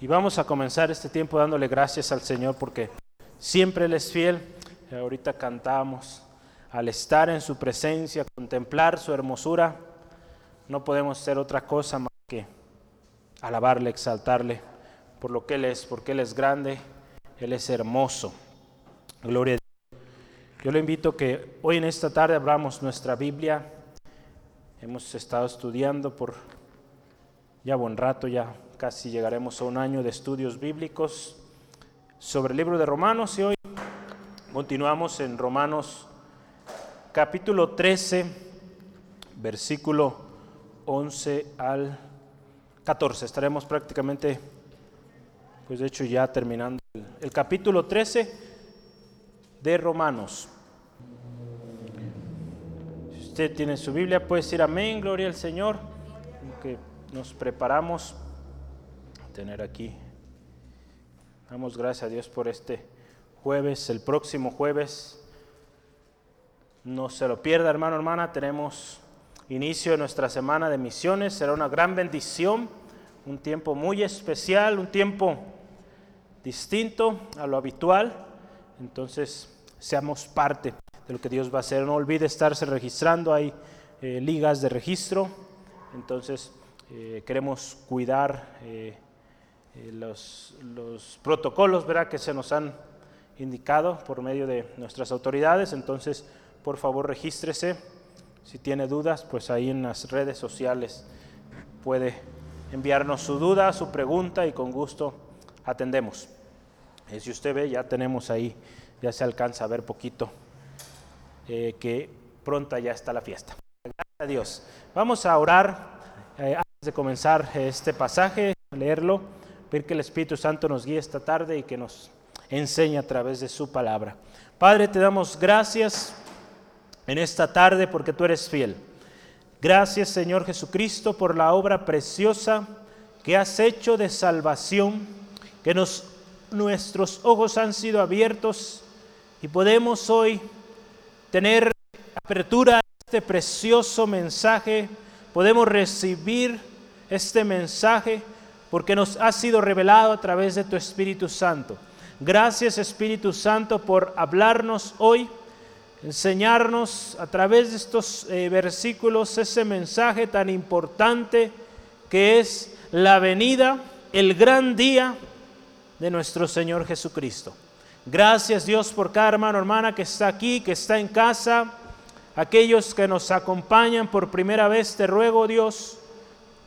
Y vamos a comenzar este tiempo dándole gracias al Señor porque siempre Él es fiel. ahorita cantamos, al estar en su presencia, contemplar su hermosura, no podemos hacer otra cosa más que alabarle, exaltarle por lo que Él es, porque Él es grande, Él es hermoso. Gloria a Dios. Yo le invito que hoy en esta tarde abramos nuestra Biblia. Hemos estado estudiando por ya buen rato, ya casi llegaremos a un año de estudios bíblicos sobre el libro de Romanos y hoy continuamos en Romanos capítulo 13, versículo 11 al 14. Estaremos prácticamente, pues de hecho ya terminando el, capítulo 13 de Romanos. Si usted tiene su Biblia, puede decir amén, gloria al Señor, que nos preparamos tener aquí. Damos gracias a Dios por este jueves, el próximo jueves. No se lo pierda, hermano, hermana. Tenemos inicio de nuestra semana de misiones. Será una gran bendición, un tiempo muy especial, un tiempo distinto a lo habitual. Entonces, seamos parte de lo que Dios va a hacer. No olvide estarse registrando. Hay eh, ligas de registro. Entonces, eh, queremos cuidar. Eh, eh, los, protocolos ¿verdad? que se nos han indicado por medio de nuestras autoridades. Entonces, por favor, regístrese. Si tiene dudas, pues ahí en las redes sociales puede enviarnos su duda, su pregunta y con gusto atendemos. Eh, si usted ve, ya tenemos ahí, ya se alcanza a ver poquito, eh, que pronta ya está la fiesta. Gracias a Dios. Vamos a orar antes de comenzar este pasaje, leerlo que el Espíritu Santo nos guíe esta tarde y que nos enseñe a través de su palabra. Padre, te damos gracias en esta tarde porque tú eres fiel. Gracias Señor Jesucristo por la obra preciosa que has hecho de salvación, que nos, nuestros ojos han sido abiertos y podemos hoy tener apertura a este precioso mensaje, podemos recibir este mensaje porque nos ha sido revelado a través de tu Espíritu Santo. Gracias Espíritu Santo por hablarnos hoy, enseñarnos a través de estos eh, versículos ese mensaje tan importante que es la venida, el gran día de nuestro Señor Jesucristo. Gracias Dios por cada hermano, hermana que está aquí, que está en casa, aquellos que nos acompañan por primera vez, te ruego Dios,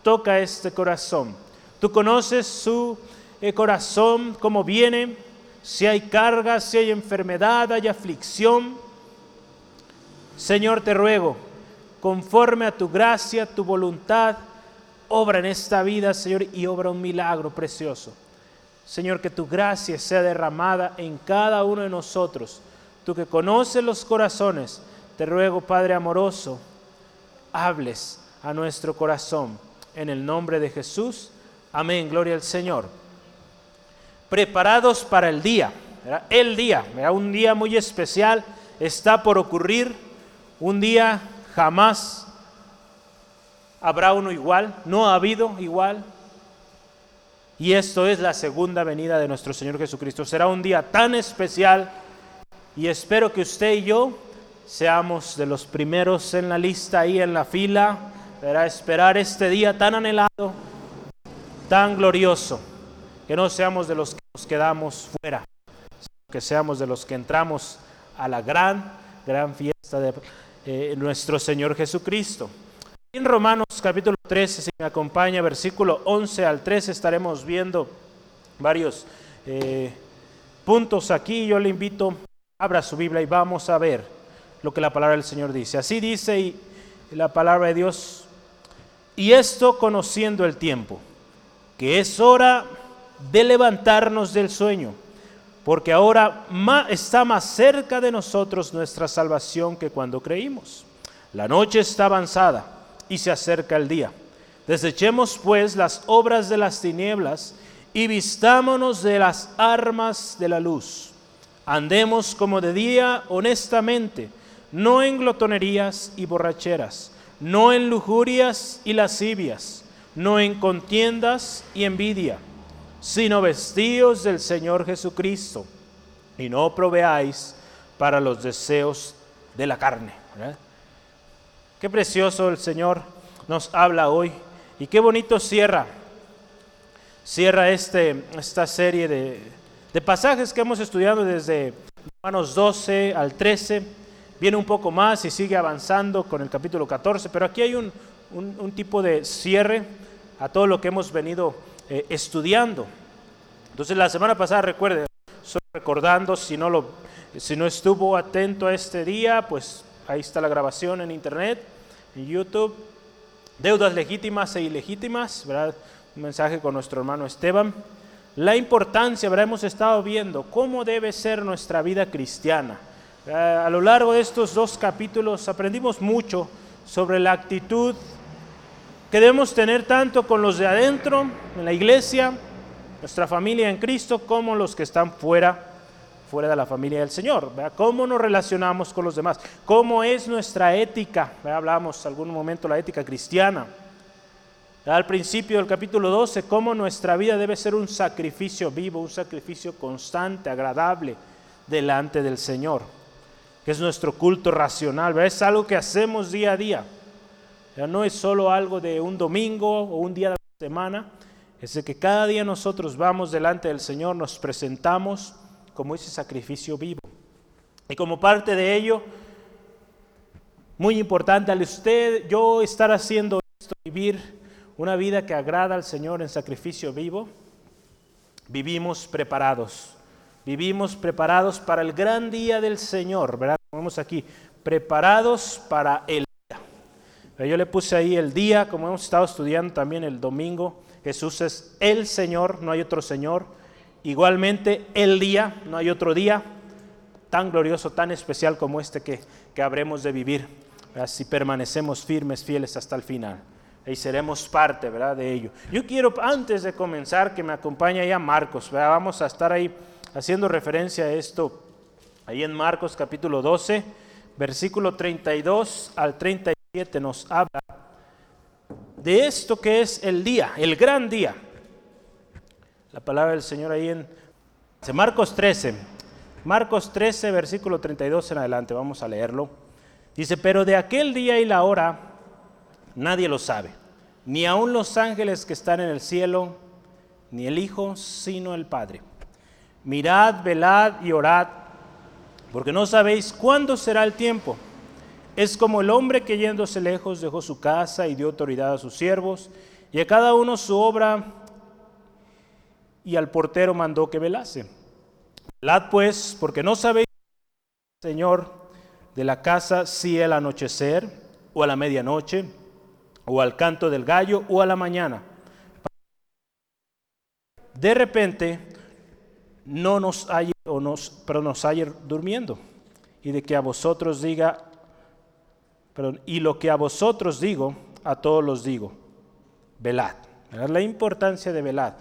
toca este corazón Tú conoces su eh, corazón, cómo viene, si hay carga, si hay enfermedad, hay aflicción. Señor, te ruego, conforme a tu gracia, tu voluntad, obra en esta vida, Señor, y obra un milagro precioso. Señor, que tu gracia sea derramada en cada uno de nosotros. Tú que conoces los corazones, te ruego, Padre amoroso, hables a nuestro corazón. En el nombre de Jesús. Amén, gloria al Señor. Preparados para el día, el día, un día muy especial está por ocurrir, un día jamás habrá uno igual, no ha habido igual. Y esto es la segunda venida de nuestro Señor Jesucristo. Será un día tan especial y espero que usted y yo seamos de los primeros en la lista ahí en la fila, para esperar este día tan anhelado tan glorioso, que no seamos de los que nos quedamos fuera, sino que seamos de los que entramos a la gran, gran fiesta de eh, nuestro Señor Jesucristo. En Romanos capítulo 13, si me acompaña, versículo 11 al 13, estaremos viendo varios eh, puntos aquí. Yo le invito, abra su Biblia y vamos a ver lo que la palabra del Señor dice. Así dice y la palabra de Dios, y esto conociendo el tiempo que es hora de levantarnos del sueño, porque ahora está más cerca de nosotros nuestra salvación que cuando creímos. La noche está avanzada y se acerca el día. Desechemos pues las obras de las tinieblas y vistámonos de las armas de la luz. Andemos como de día honestamente, no en glotonerías y borracheras, no en lujurias y lascivias no en contiendas y envidia, sino vestíos del Señor Jesucristo y no proveáis para los deseos de la carne. Qué precioso el Señor nos habla hoy y qué bonito cierra, cierra este, esta serie de, de pasajes que hemos estudiado desde Romanos 12 al 13. Viene un poco más y sigue avanzando con el capítulo 14, pero aquí hay un, un, tipo de cierre a todo lo que hemos venido eh, estudiando. Entonces la semana pasada, recuerde, recordando, si no, lo, si no estuvo atento a este día, pues ahí está la grabación en internet, en YouTube. Deudas legítimas e ilegítimas, ¿verdad? Un mensaje con nuestro hermano Esteban. La importancia, ¿verdad? Hemos estado viendo cómo debe ser nuestra vida cristiana. Eh, a lo largo de estos dos capítulos aprendimos mucho sobre la actitud que debemos tener tanto con los de adentro, en la iglesia, nuestra familia en Cristo, como los que están fuera, fuera de la familia del Señor. ¿Cómo nos relacionamos con los demás? ¿Cómo es nuestra ética? Hablamos algún momento la ética cristiana. Al principio del capítulo 12, cómo nuestra vida debe ser un sacrificio vivo, un sacrificio constante, agradable delante del Señor, que es nuestro culto racional, es algo que hacemos día a día. No es solo algo de un domingo o un día de la semana, es de que cada día nosotros vamos delante del Señor, nos presentamos como ese sacrificio vivo. Y como parte de ello, muy importante al usted, yo estar haciendo esto, vivir una vida que agrada al Señor en sacrificio vivo, vivimos preparados. Vivimos preparados para el gran día del Señor, ¿verdad? Vemos aquí, preparados para el. Yo le puse ahí el día, como hemos estado estudiando también el domingo, Jesús es el Señor, no hay otro Señor. Igualmente, el día, no hay otro día tan glorioso, tan especial como este que, que habremos de vivir, si permanecemos firmes, fieles hasta el final. Y seremos parte, ¿verdad? De ello. Yo quiero, antes de comenzar, que me acompañe ya Marcos, Vamos a estar ahí haciendo referencia a esto, ahí en Marcos capítulo 12, versículo 32 al 37 nos habla de esto que es el día, el gran día. La palabra del Señor ahí en Marcos 13, Marcos 13, versículo 32 en adelante, vamos a leerlo. Dice, pero de aquel día y la hora nadie lo sabe, ni aun los ángeles que están en el cielo, ni el Hijo, sino el Padre. Mirad, velad y orad, porque no sabéis cuándo será el tiempo es como el hombre que yéndose lejos dejó su casa y dio autoridad a sus siervos, y a cada uno su obra, y al portero mandó que velase. Velad pues, porque no sabéis, Señor, de la casa si el anochecer, o a la medianoche, o al canto del gallo, o a la mañana. De repente, no nos haya, o nos, pero nos haya durmiendo, y de que a vosotros diga, y lo que a vosotros digo, a todos los digo, velad. La importancia de velad.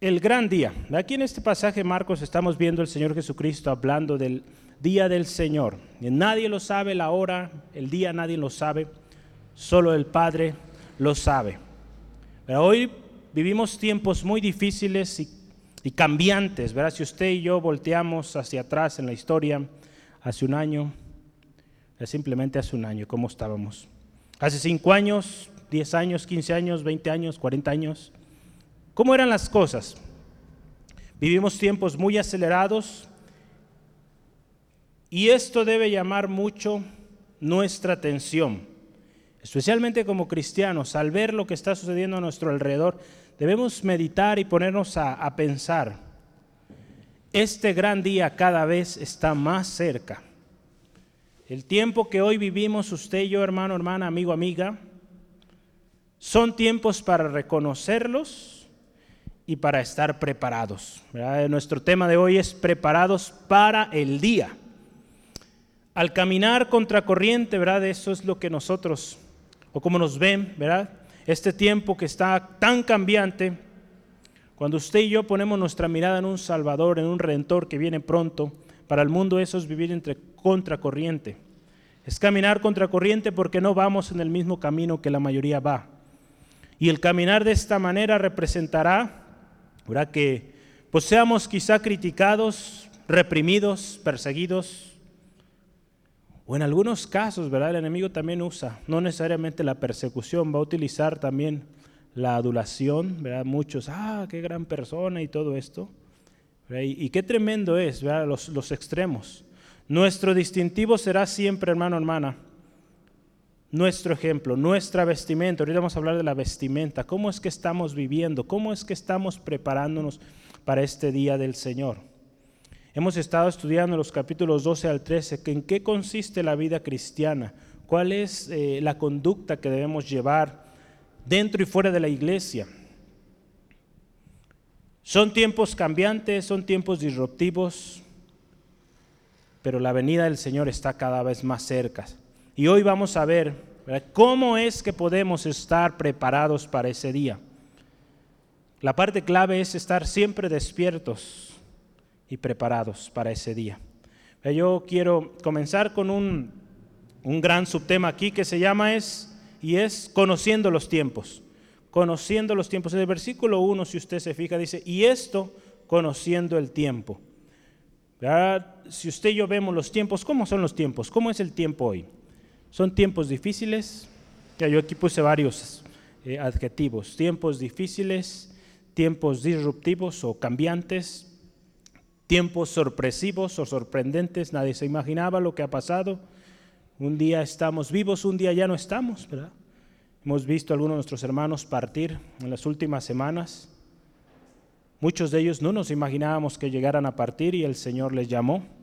El gran día. Aquí en este pasaje, Marcos, estamos viendo al Señor Jesucristo hablando del día del Señor. Nadie lo sabe, la hora, el día, nadie lo sabe. Solo el Padre lo sabe. Pero hoy vivimos tiempos muy difíciles y, cambiantes, ¿verdad? Si usted y yo volteamos hacia atrás en la historia, hace un año, simplemente hace un año, ¿cómo estábamos? Hace cinco años, diez años, quince años, veinte años, cuarenta años. ¿Cómo eran las cosas? Vivimos tiempos muy acelerados y esto debe llamar mucho nuestra atención, especialmente como cristianos, al ver lo que está sucediendo a nuestro alrededor, debemos meditar y ponernos a, pensar, este gran día cada vez está más cerca. El tiempo que hoy vivimos, usted y yo, hermano, hermana, amigo, amiga, son tiempos para reconocerlos y para estar preparados. Nuestro tema de hoy es preparados para el día. Al caminar contracorriente, ¿verdad? Eso es lo que nosotros, o como nos ven, ¿verdad? Este tiempo que está tan cambiante, cuando usted y yo ponemos nuestra mirada en un Salvador, en un Redentor que viene pronto, para el mundo eso es vivir entre contracorriente. Es caminar contracorriente porque no vamos en el mismo camino que la mayoría va. Y el caminar de esta manera representará ¿verdad? que pues seamos quizá criticados, reprimidos, perseguidos. O en algunos casos, ¿verdad? El enemigo también usa, no necesariamente la persecución, va a utilizar también la adulación, ¿verdad? Muchos, ah, qué gran persona y todo esto. Y, qué tremendo es. Los, los extremos. Nuestro distintivo será siempre, hermano, hermana, nuestro ejemplo, nuestra vestimenta. Ahorita vamos a hablar de la vestimenta. ¿Cómo es que estamos viviendo? ¿Cómo es que estamos preparándonos para este día del Señor? Hemos estado estudiando los capítulos 12 al 13, en qué consiste la vida cristiana, cuál es eh, la conducta que debemos llevar dentro y fuera de la iglesia. Son tiempos cambiantes, son tiempos disruptivos, pero la venida del Señor está cada vez más cerca. Y hoy vamos a ver cómo es que podemos estar preparados para ese día. La parte clave es estar siempre despiertos y preparados para ese día. Yo quiero comenzar con un, un gran subtema aquí que se llama es, y es conociendo los tiempos. Conociendo los tiempos. En el versículo 1, si usted se fija, dice, y esto conociendo el tiempo. Si usted y yo vemos los tiempos, ¿cómo son los tiempos? ¿Cómo es el tiempo hoy? Son tiempos difíciles. Ya yo aquí puse varios eh, adjetivos. Tiempos difíciles, tiempos disruptivos o cambiantes, tiempos sorpresivos o sorprendentes. Nadie se imaginaba lo que ha pasado. Un día estamos vivos, un día ya no estamos. Hemos visto a algunos de nuestros hermanos partir en las últimas semanas. Muchos de ellos no nos imaginábamos que llegaran a partir y el Señor les llamó.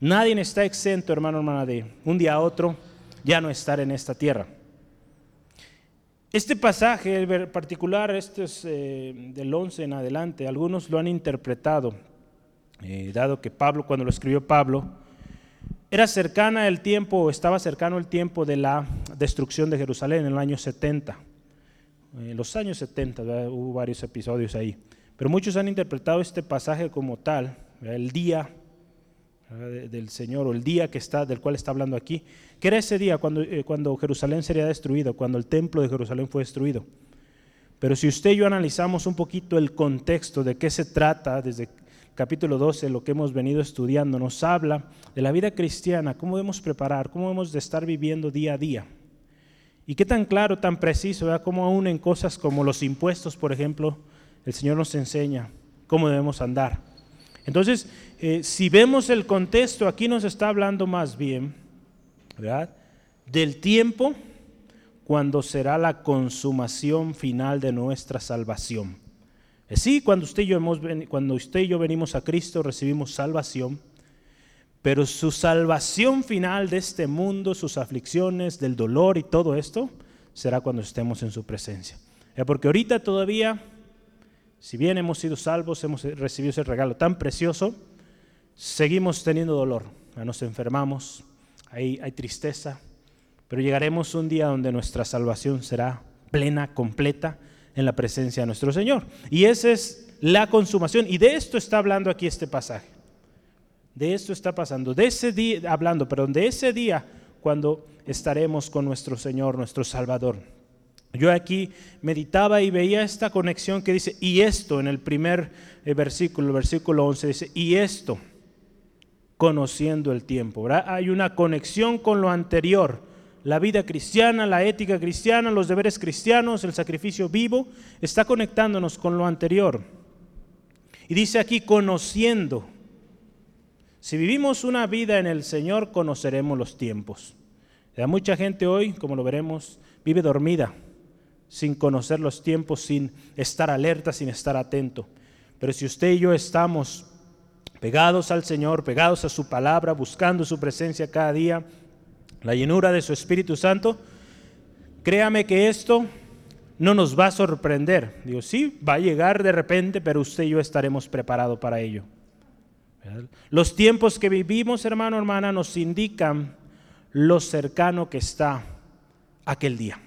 Nadie está exento, hermano, hermana, de un día a otro ya no estar en esta tierra. Este pasaje en particular, este es eh, del 11 en adelante, algunos lo han interpretado, eh, dado que Pablo, cuando lo escribió Pablo, era cercana el tiempo, estaba cercano el tiempo de la destrucción de Jerusalén en el año 70. En los años 70 hubo varios episodios ahí. Pero muchos han interpretado este pasaje como tal, el día del Señor o el día que está, del cual está hablando aquí, que era ese día cuando, eh, cuando Jerusalén sería destruido, cuando el templo de Jerusalén fue destruido. Pero si usted y yo analizamos un poquito el contexto de qué se trata desde capítulo 12, lo que hemos venido estudiando, nos habla de la vida cristiana, cómo debemos preparar, cómo debemos de estar viviendo día a día. Y qué tan claro, tan preciso, ¿verdad? cómo aún en cosas como los impuestos, por ejemplo, el Señor nos enseña cómo debemos andar. Entonces, eh, si vemos el contexto, aquí nos está hablando más bien, ¿verdad? Del tiempo cuando será la consumación final de nuestra salvación. Eh, sí, cuando usted, y yo hemos, cuando usted y yo venimos a Cristo recibimos salvación, pero su salvación final de este mundo, sus aflicciones, del dolor y todo esto, será cuando estemos en su presencia. Porque ahorita todavía si bien hemos sido salvos, hemos recibido ese regalo tan precioso, seguimos teniendo dolor, nos enfermamos, hay, hay tristeza, pero llegaremos un día donde nuestra salvación será plena, completa, en la presencia de nuestro Señor. Y esa es la consumación. Y de esto está hablando aquí este pasaje. De esto está pasando. De ese día, hablando, perdón, de ese día cuando estaremos con nuestro Señor, nuestro Salvador. Yo aquí meditaba y veía esta conexión que dice, y esto en el primer eh, versículo, versículo 11 dice, y esto, conociendo el tiempo. Hay una conexión con lo anterior. La vida cristiana, la ética cristiana, los deberes cristianos, el sacrificio vivo, está conectándonos con lo anterior. Y dice aquí, conociendo. Si vivimos una vida en el Señor, conoceremos los tiempos. mucha gente hoy, como lo veremos, vive dormida sin conocer los tiempos, sin estar alerta, sin estar atento. Pero si usted y yo estamos pegados al Señor, pegados a su palabra, buscando su presencia cada día, la llenura de su Espíritu Santo, créame que esto no nos va a sorprender. Digo, sí, va a llegar de repente, pero usted y yo estaremos preparados para ello. Los tiempos que vivimos, hermano, hermana, nos indican lo cercano que está aquel día.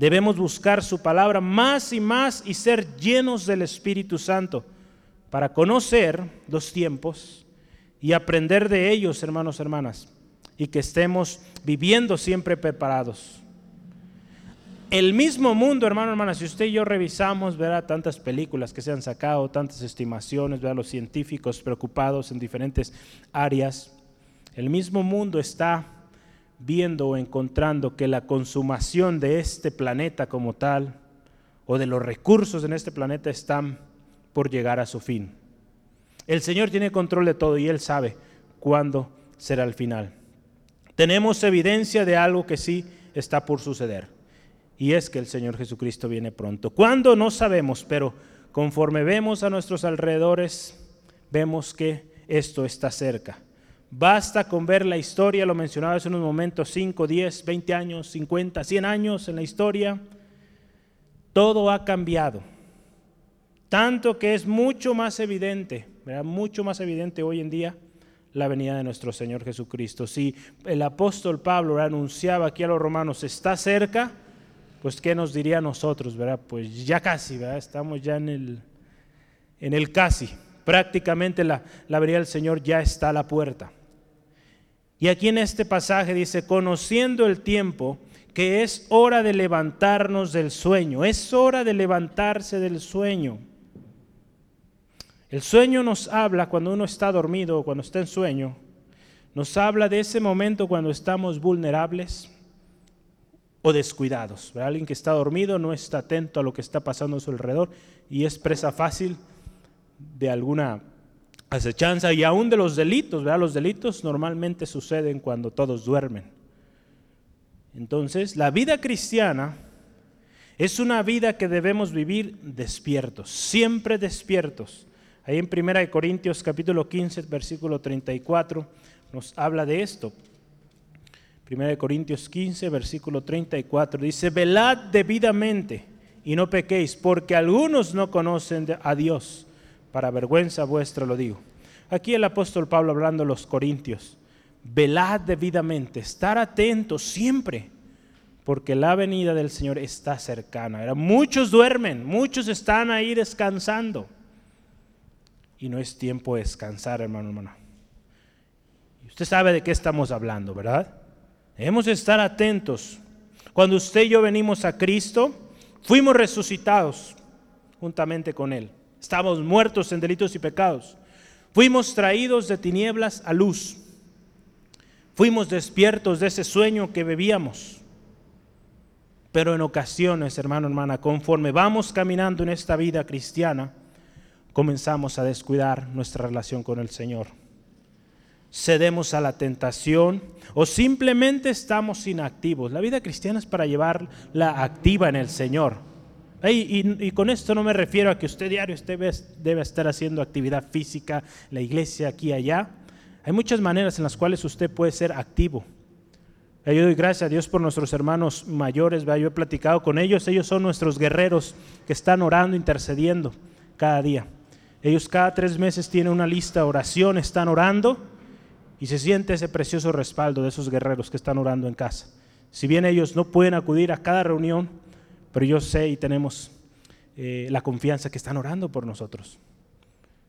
Debemos buscar su palabra más y más y ser llenos del Espíritu Santo para conocer los tiempos y aprender de ellos, hermanos, hermanas, y que estemos viviendo siempre preparados. El mismo mundo, hermano, hermanas, si usted y yo revisamos, verá tantas películas que se han sacado, tantas estimaciones, verá los científicos preocupados en diferentes áreas. El mismo mundo está viendo o encontrando que la consumación de este planeta como tal, o de los recursos en este planeta, están por llegar a su fin. El Señor tiene control de todo y Él sabe cuándo será el final. Tenemos evidencia de algo que sí está por suceder, y es que el Señor Jesucristo viene pronto. ¿Cuándo? No sabemos, pero conforme vemos a nuestros alrededores, vemos que esto está cerca. Basta con ver la historia, lo mencionaba hace unos momentos, 5, 10, 20 años, 50, 100 años en la historia. Todo ha cambiado. Tanto que es mucho más evidente, mucho más evidente hoy en día la venida de nuestro Señor Jesucristo. Si el apóstol Pablo anunciaba aquí a los romanos, está cerca, pues ¿qué nos diría a nosotros? ¿verdad? Pues ya casi, ¿verdad? estamos ya en el, en el casi. Prácticamente la, la venida del Señor ya está a la puerta. Y aquí en este pasaje dice, conociendo el tiempo, que es hora de levantarnos del sueño, es hora de levantarse del sueño. El sueño nos habla cuando uno está dormido o cuando está en sueño, nos habla de ese momento cuando estamos vulnerables o descuidados. Alguien que está dormido no está atento a lo que está pasando a su alrededor y es presa fácil de alguna y aún de los delitos, ¿verdad? Los delitos normalmente suceden cuando todos duermen. Entonces, la vida cristiana es una vida que debemos vivir despiertos, siempre despiertos. Ahí en 1 Corintios capítulo 15, versículo 34, nos habla de esto. 1 Corintios 15, versículo 34, dice, velad debidamente y no pequéis, porque algunos no conocen a Dios para vergüenza vuestra lo digo. Aquí el apóstol Pablo hablando a los corintios, velad debidamente, estar atentos siempre, porque la venida del Señor está cercana. Muchos duermen, muchos están ahí descansando. Y no es tiempo de descansar, hermano, hermano. Usted sabe de qué estamos hablando, ¿verdad? Debemos estar atentos. Cuando usted y yo venimos a Cristo, fuimos resucitados juntamente con Él. Estamos muertos en delitos y pecados. Fuimos traídos de tinieblas a luz. Fuimos despiertos de ese sueño que bebíamos. Pero en ocasiones, hermano, hermana, conforme vamos caminando en esta vida cristiana, comenzamos a descuidar nuestra relación con el Señor. Cedemos a la tentación o simplemente estamos inactivos. La vida cristiana es para llevarla activa en el Señor y, con esto no me refiero a que usted diario debe estar haciendo actividad física, la iglesia aquí y allá. Hay muchas maneras en las cuales usted puede ser activo. Yo doy gracias a Dios por nuestros hermanos mayores. Yo he platicado con ellos. Ellos son nuestros guerreros que están orando, intercediendo cada día. Ellos cada tres meses tienen una lista de oración, están orando y se siente ese precioso respaldo de esos guerreros que están orando en casa. Si bien ellos no pueden acudir a cada reunión, pero yo sé y tenemos eh, la confianza que están orando por nosotros.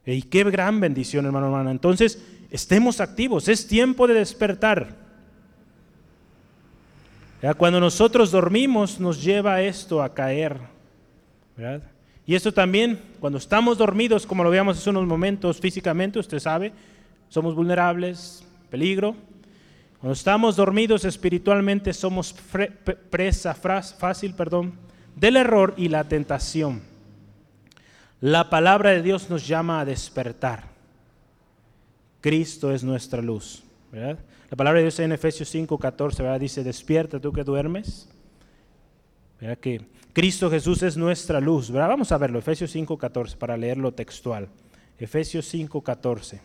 Y qué gran bendición, hermano, hermana. Entonces, estemos activos, es tiempo de despertar. Cuando nosotros dormimos, nos lleva esto a caer. Y esto también, cuando estamos dormidos, como lo veíamos hace unos momentos físicamente, usted sabe, somos vulnerables, peligro. Cuando estamos dormidos espiritualmente, somos presa fácil, perdón, del error y la tentación. La palabra de Dios nos llama a despertar. Cristo es nuestra luz. La palabra de Dios en Efesios 5, 14 dice, despierta tú que duermes. ¿verdad? Que Cristo Jesús es nuestra luz. Vamos a verlo, Efesios 5, 14, para leerlo textual. Efesios 5, 14.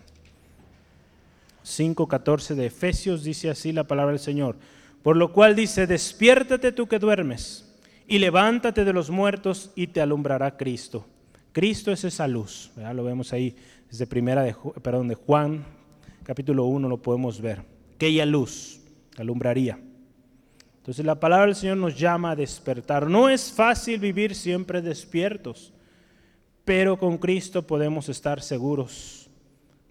5, 14 de Efesios dice así la palabra del Señor. Por lo cual dice, despiértate tú que duermes y levántate de los muertos y te alumbrará Cristo. Cristo es esa luz, lo vemos ahí desde primera de, perdón, de Juan, capítulo 1 lo podemos ver. Aquella luz alumbraría. Entonces la palabra del Señor nos llama a despertar. No es fácil vivir siempre despiertos, pero con Cristo podemos estar seguros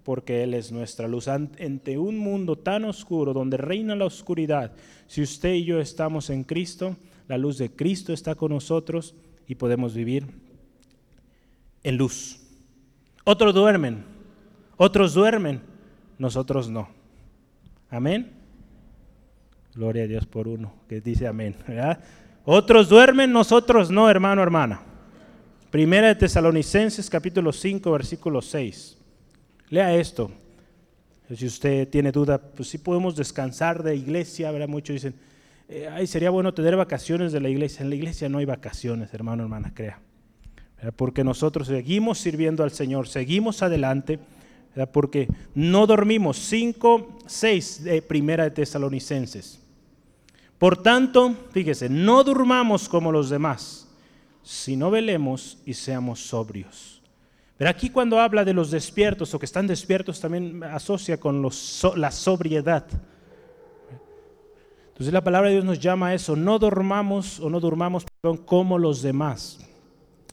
porque Él es nuestra luz. Ante un mundo tan oscuro donde reina la oscuridad, si usted y yo estamos en Cristo, la luz de Cristo está con nosotros y podemos vivir en luz. Otros duermen, otros duermen, nosotros no. Amén. Gloria a Dios por uno que dice amén. Otros duermen, nosotros no, hermano, hermana. Primera de Tesalonicenses capítulo 5, versículo 6. Lea esto. Si usted tiene duda, pues sí podemos descansar de iglesia, ¿verdad? Muchos dicen, eh, ay, sería bueno tener vacaciones de la iglesia. En la iglesia no hay vacaciones, hermano, hermana, crea porque nosotros seguimos sirviendo al Señor, seguimos adelante, porque no dormimos. 5, 6 de Primera de Tesalonicenses. Por tanto, fíjese, no durmamos como los demás, sino velemos y seamos sobrios. Pero aquí cuando habla de los despiertos o que están despiertos también asocia con la sobriedad. Entonces la palabra de Dios nos llama a eso, no dormamos o no durmamos como los demás.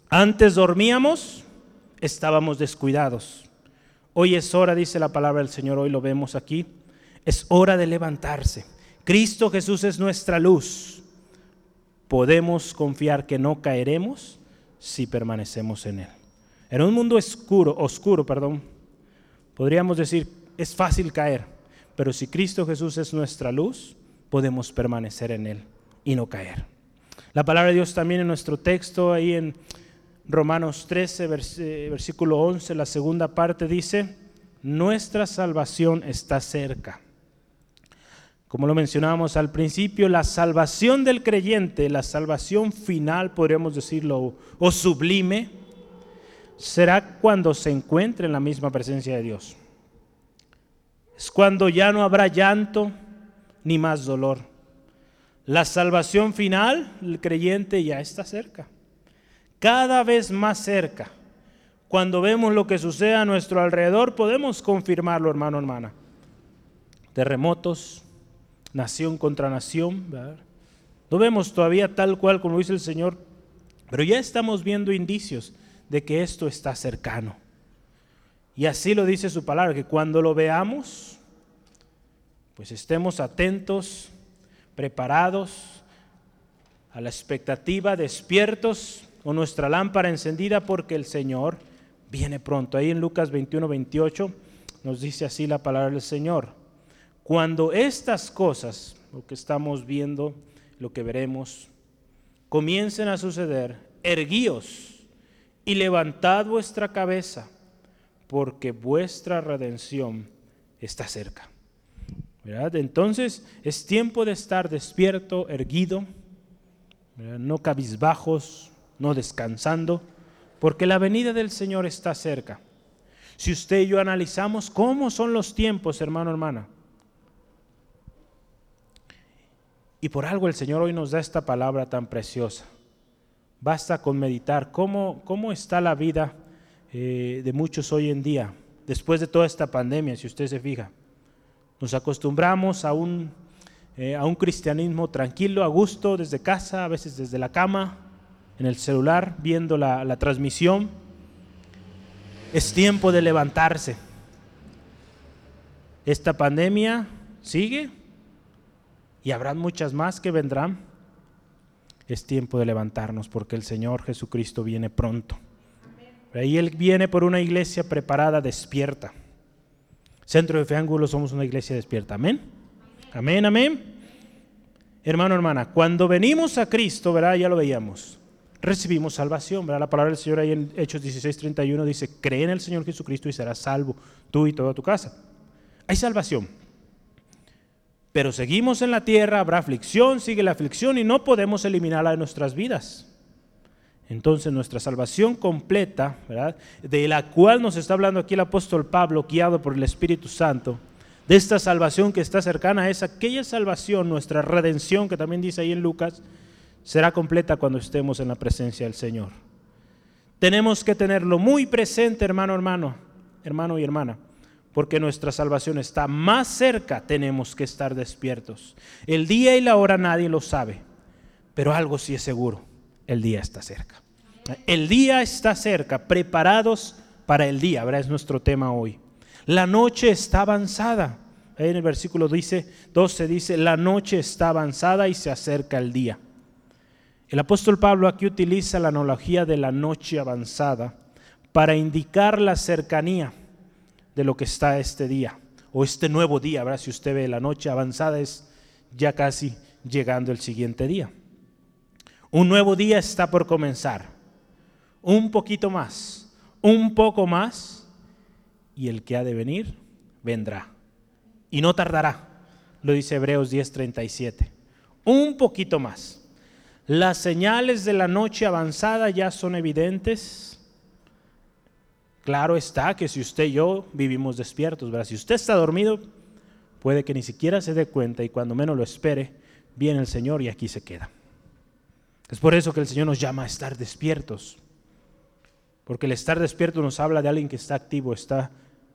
Antes dormíamos, estábamos descuidados. Hoy es hora, dice la palabra del Señor, hoy lo vemos aquí, es hora de levantarse. Cristo Jesús es nuestra luz. Podemos confiar que no caeremos si permanecemos en Él. En un mundo oscuro, oscuro, perdón, podríamos decir, es fácil caer, pero si Cristo Jesús es nuestra luz, podemos permanecer en Él y no caer. La palabra de Dios también en nuestro texto, ahí en Romanos 13, versículo 11, la segunda parte dice, nuestra salvación está cerca. Como lo mencionábamos al principio, la salvación del creyente, la salvación final, podríamos decirlo, o sublime, será cuando se encuentre en la misma presencia de Dios. Es cuando ya no habrá llanto ni más dolor. La salvación final, el creyente ya está cerca cada vez más cerca. Cuando vemos lo que sucede a nuestro alrededor, podemos confirmarlo, hermano, hermana. Terremotos, nación contra nación, No vemos todavía tal cual como dice el Señor, pero ya estamos viendo indicios de que esto está cercano. Y así lo dice su palabra, que cuando lo veamos, pues estemos atentos, preparados, a la expectativa, despiertos o nuestra lámpara encendida porque el Señor viene pronto. Ahí en Lucas 21, 28 nos dice así la palabra del Señor. Cuando estas cosas, lo que estamos viendo, lo que veremos, comiencen a suceder, erguíos y levantad vuestra cabeza, porque vuestra redención está cerca. Entonces es tiempo de estar despierto, erguido, no cabizbajos, no descansando, porque la venida del Señor está cerca. Si usted y yo analizamos cómo son los tiempos, hermano, hermana, y por algo el Señor hoy nos da esta palabra tan preciosa. Basta con meditar cómo, cómo está la vida eh, de muchos hoy en día, después de toda esta pandemia, si usted se fija. Nos acostumbramos a un, eh, a un cristianismo tranquilo, a gusto, desde casa, a veces desde la cama, en el celular viendo la, la transmisión. Es tiempo de levantarse. Esta pandemia sigue y habrá muchas más que vendrán. Es tiempo de levantarnos porque el Señor Jesucristo viene pronto. Ahí Él viene por una iglesia preparada, despierta. Centro de Fe Ángulo somos una iglesia despierta. Amén. Amén, amén. Hermano, hermana, cuando venimos a Cristo, ¿verdad? Ya lo veíamos. Recibimos salvación, ¿verdad? La palabra del Señor ahí en Hechos 16, 31 dice, cree en el Señor Jesucristo y serás salvo, tú y toda tu casa. Hay salvación. Pero seguimos en la tierra, habrá aflicción, sigue la aflicción y no podemos eliminarla de nuestras vidas. Entonces nuestra salvación completa, ¿verdad? de la cual nos está hablando aquí el apóstol Pablo, guiado por el Espíritu Santo, de esta salvación que está cercana es aquella salvación, nuestra redención, que también dice ahí en Lucas, será completa cuando estemos en la presencia del Señor. Tenemos que tenerlo muy presente, hermano, hermano, hermano y hermana, porque nuestra salvación está más cerca, tenemos que estar despiertos. El día y la hora nadie lo sabe, pero algo sí es seguro, el día está cerca. El día está cerca, preparados para el día, ¿verdad? Es nuestro tema hoy. La noche está avanzada. Ahí en el versículo dice, 12 dice, la noche está avanzada y se acerca el día. El apóstol Pablo aquí utiliza la analogía de la noche avanzada para indicar la cercanía de lo que está este día o este nuevo día. ¿verdad? Si usted ve la noche avanzada es ya casi llegando el siguiente día. Un nuevo día está por comenzar un poquito más, un poco más, y el que ha de venir vendrá. Y no tardará, lo dice Hebreos 10:37. Un poquito más. Las señales de la noche avanzada ya son evidentes. Claro está que si usted y yo vivimos despiertos, ¿verdad? si usted está dormido, puede que ni siquiera se dé cuenta y cuando menos lo espere, viene el Señor y aquí se queda. Es por eso que el Señor nos llama a estar despiertos. Porque el estar despierto nos habla de alguien que está activo, está,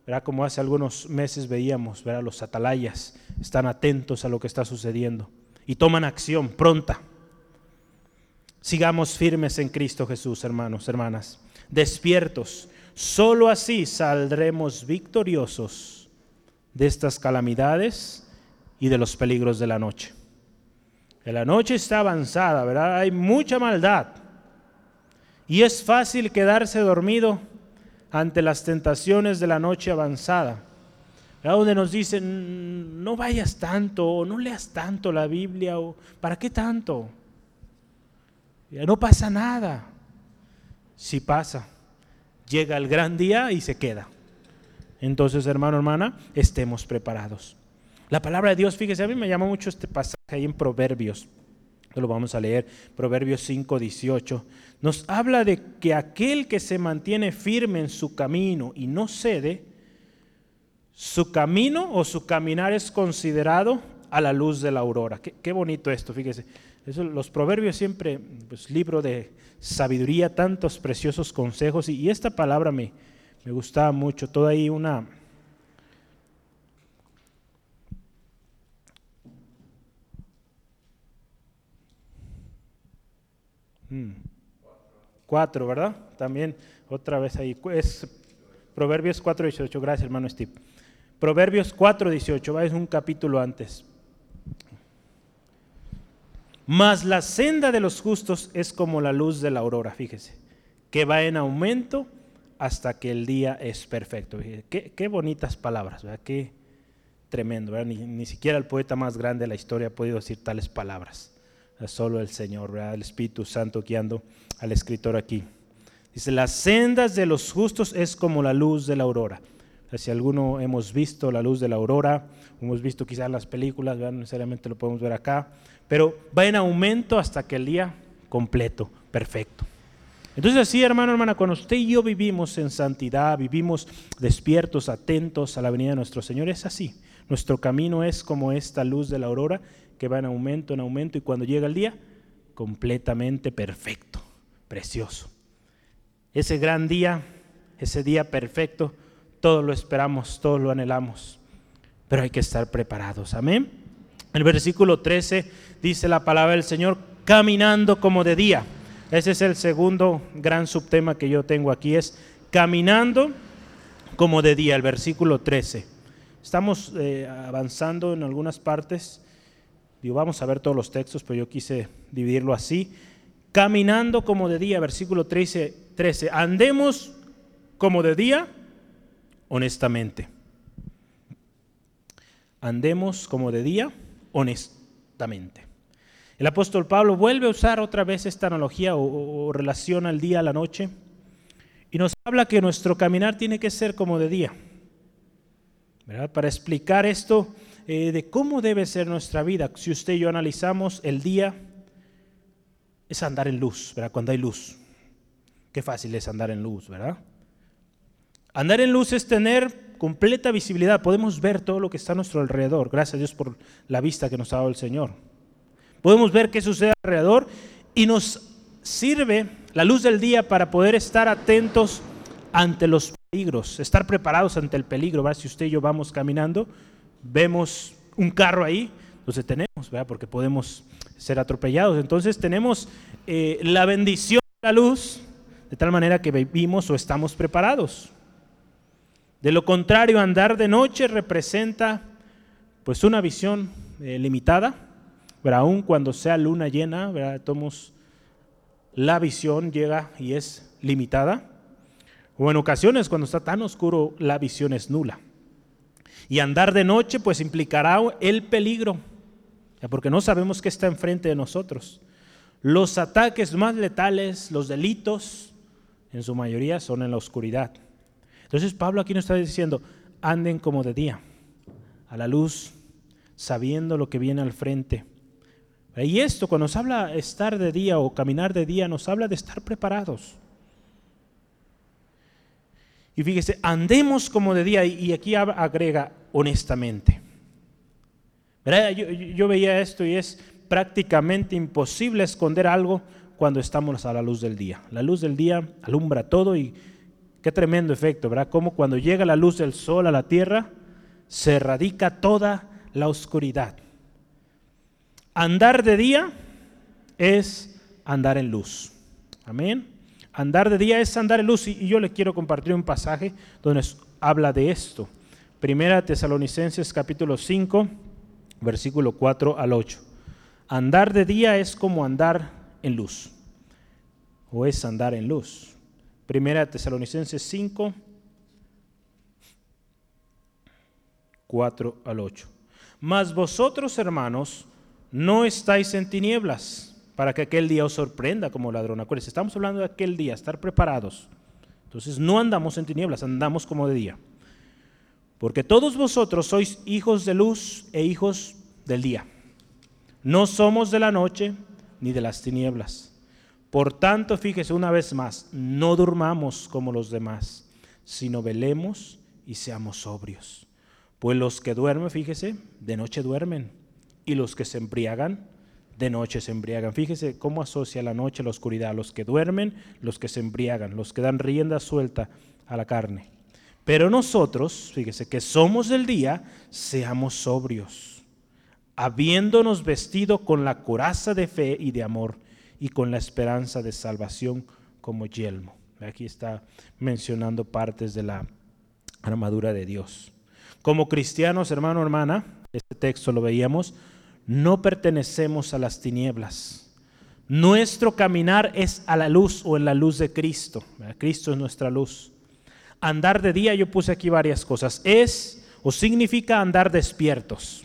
verá como hace algunos meses veíamos, verá los atalayas están atentos a lo que está sucediendo y toman acción pronta. Sigamos firmes en Cristo Jesús, hermanos, hermanas, despiertos. Solo así saldremos victoriosos de estas calamidades y de los peligros de la noche. La noche está avanzada, ¿verdad? Hay mucha maldad y es fácil quedarse dormido ante las tentaciones de la noche avanzada, donde nos dicen, no vayas tanto, o no leas tanto la Biblia, o ¿para qué tanto? no pasa nada. Si pasa, llega el gran día y se queda. Entonces, hermano, hermana, estemos preparados. La palabra de Dios, fíjese, a mí me llama mucho este pasaje ahí en Proverbios lo vamos a leer, Proverbios 5, 18, nos habla de que aquel que se mantiene firme en su camino y no cede, su camino o su caminar es considerado a la luz de la aurora. Qué, bonito esto, fíjese. los proverbios siempre, pues libro de sabiduría, tantos preciosos consejos, y, y esta palabra me, me gustaba mucho, toda ahí una, Mm. Cuatro, ¿verdad? También otra vez ahí. Es Proverbios 4, 18. Gracias, hermano Steve. Proverbios 4, 18. Es un capítulo antes. Mas la senda de los justos es como la luz de la aurora, fíjese, que va en aumento hasta que el día es perfecto. Qué, bonitas palabras, ¿verdad? Qué tremendo. Ni, ni siquiera el poeta más grande de la historia ha podido decir tales palabras solo el Señor, el Espíritu Santo guiando al escritor aquí. Dice, las sendas de los justos es como la luz de la aurora. si alguno hemos visto la luz de la aurora, hemos visto quizás las películas, no necesariamente lo podemos ver acá, pero va en aumento hasta que el día completo, perfecto. Entonces así, hermano, hermana, cuando usted y yo vivimos en santidad, vivimos despiertos, atentos a la venida de nuestro Señor, es así. Nuestro camino es como esta luz de la aurora que va en aumento, en aumento, y cuando llega el día, completamente perfecto, precioso. Ese gran día, ese día perfecto, todos lo esperamos, todos lo anhelamos, pero hay que estar preparados. Amén. El versículo 13 dice la palabra del Señor, caminando como de día. Ese es el segundo gran subtema que yo tengo aquí, es caminando como de día, el versículo 13. Estamos eh, avanzando en algunas partes, digo, vamos a ver todos los textos, pero yo quise dividirlo así. Caminando como de día, versículo 13, 13. Andemos como de día, honestamente. Andemos como de día, honestamente. El apóstol Pablo vuelve a usar otra vez esta analogía o, relación al día a la noche y nos habla que nuestro caminar tiene que ser como de día. Para explicar esto eh, de cómo debe ser nuestra vida, si usted y yo analizamos el día, es andar en luz, ¿verdad? Cuando hay luz. Qué fácil es andar en luz, ¿verdad? Andar en luz es tener completa visibilidad. Podemos ver todo lo que está a nuestro alrededor. Gracias a Dios por la vista que nos ha dado el Señor. Podemos ver qué sucede alrededor y nos sirve la luz del día para poder estar atentos ante los peligros, estar preparados ante el peligro. Si usted y yo vamos caminando, vemos un carro ahí, nos detenemos, ¿verdad? porque podemos ser atropellados. Entonces tenemos eh, la bendición de la luz de tal manera que vivimos o estamos preparados. De lo contrario, andar de noche representa pues una visión eh, limitada, pero aún cuando sea luna llena. Tomos, la visión llega y es limitada. O en ocasiones cuando está tan oscuro, la visión es nula. Y andar de noche pues implicará el peligro, porque no sabemos qué está enfrente de nosotros. Los ataques más letales, los delitos, en su mayoría son en la oscuridad. Entonces Pablo aquí nos está diciendo, anden como de día, a la luz, sabiendo lo que viene al frente. Y esto, cuando nos habla estar de día o caminar de día, nos habla de estar preparados. Y fíjese, andemos como de día, y aquí agrega honestamente. Yo, yo veía esto y es prácticamente imposible esconder algo cuando estamos a la luz del día. La luz del día alumbra todo y Qué tremendo efecto, ¿verdad? Como cuando llega la luz del sol a la tierra, se erradica toda la oscuridad. Andar de día es andar en luz. Amén. Andar de día es andar en luz. Y yo le quiero compartir un pasaje donde habla de esto. Primera Tesalonicenses capítulo 5, versículo 4 al 8. Andar de día es como andar en luz. O es andar en luz. Primera Tesalonicenses 5, 4 al 8. Mas vosotros, hermanos, no estáis en tinieblas para que aquel día os sorprenda como ladrón. Acuérdense, estamos hablando de aquel día, estar preparados. Entonces no andamos en tinieblas, andamos como de día. Porque todos vosotros sois hijos de luz e hijos del día. No somos de la noche ni de las tinieblas. Por tanto, fíjese una vez más, no durmamos como los demás, sino velemos y seamos sobrios. Pues los que duermen, fíjese, de noche duermen, y los que se embriagan, de noche se embriagan. Fíjese cómo asocia la noche la oscuridad. Los que duermen, los que se embriagan, los que dan rienda suelta a la carne. Pero nosotros, fíjese, que somos del día, seamos sobrios, habiéndonos vestido con la coraza de fe y de amor y con la esperanza de salvación como yelmo. Aquí está mencionando partes de la armadura de Dios. Como cristianos, hermano, hermana, este texto lo veíamos, no pertenecemos a las tinieblas. Nuestro caminar es a la luz o en la luz de Cristo. Cristo es nuestra luz. Andar de día, yo puse aquí varias cosas. Es o significa andar despiertos.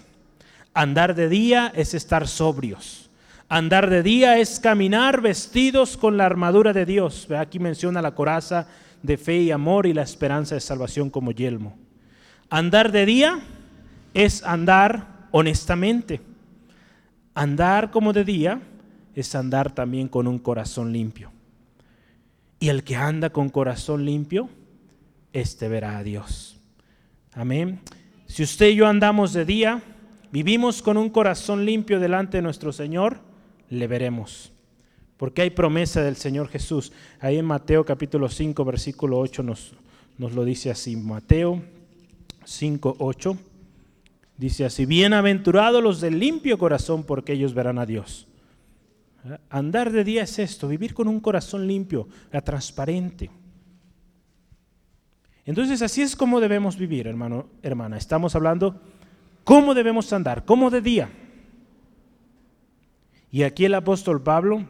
Andar de día es estar sobrios. Andar de día es caminar vestidos con la armadura de Dios. Aquí menciona la coraza de fe y amor y la esperanza de salvación como yelmo. Andar de día es andar honestamente. Andar como de día es andar también con un corazón limpio. Y el que anda con corazón limpio, este verá a Dios. Amén. Si usted y yo andamos de día, vivimos con un corazón limpio delante de nuestro Señor, le veremos. Porque hay promesa del Señor Jesús. Ahí en Mateo capítulo 5, versículo 8 nos, nos lo dice así. Mateo 5, 8. Dice así, bienaventurados los de limpio corazón porque ellos verán a Dios. Andar de día es esto, vivir con un corazón limpio, transparente. Entonces así es como debemos vivir, hermano, hermana. Estamos hablando cómo debemos andar, cómo de día. Y aquí el apóstol Pablo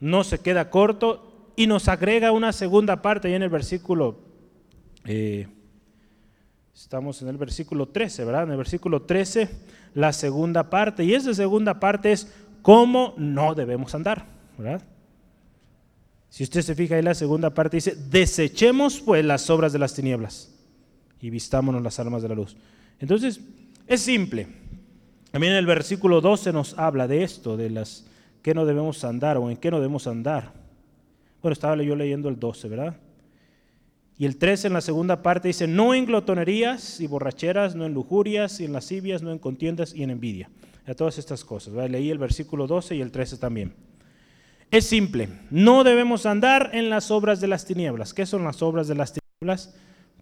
no se queda corto y nos agrega una segunda parte en el versículo, eh, estamos en el versículo 13, ¿verdad? En el versículo 13, la segunda parte. Y esa segunda parte es cómo no debemos andar, ¿verdad? Si usted se fija ahí la segunda parte dice, desechemos pues las obras de las tinieblas y vistámonos las almas de la luz. Entonces, es simple. También en el versículo 12 nos habla de esto, de las que no debemos andar o en qué no debemos andar. Bueno, estaba yo leyendo el 12, ¿verdad? Y el 13 en la segunda parte dice, no en glotonerías y borracheras, no en lujurias y en lascivias, no en contiendas y en envidia. A todas estas cosas. Leí el versículo 12 y el 13 también. Es simple, no debemos andar en las obras de las tinieblas. ¿Qué son las obras de las tinieblas?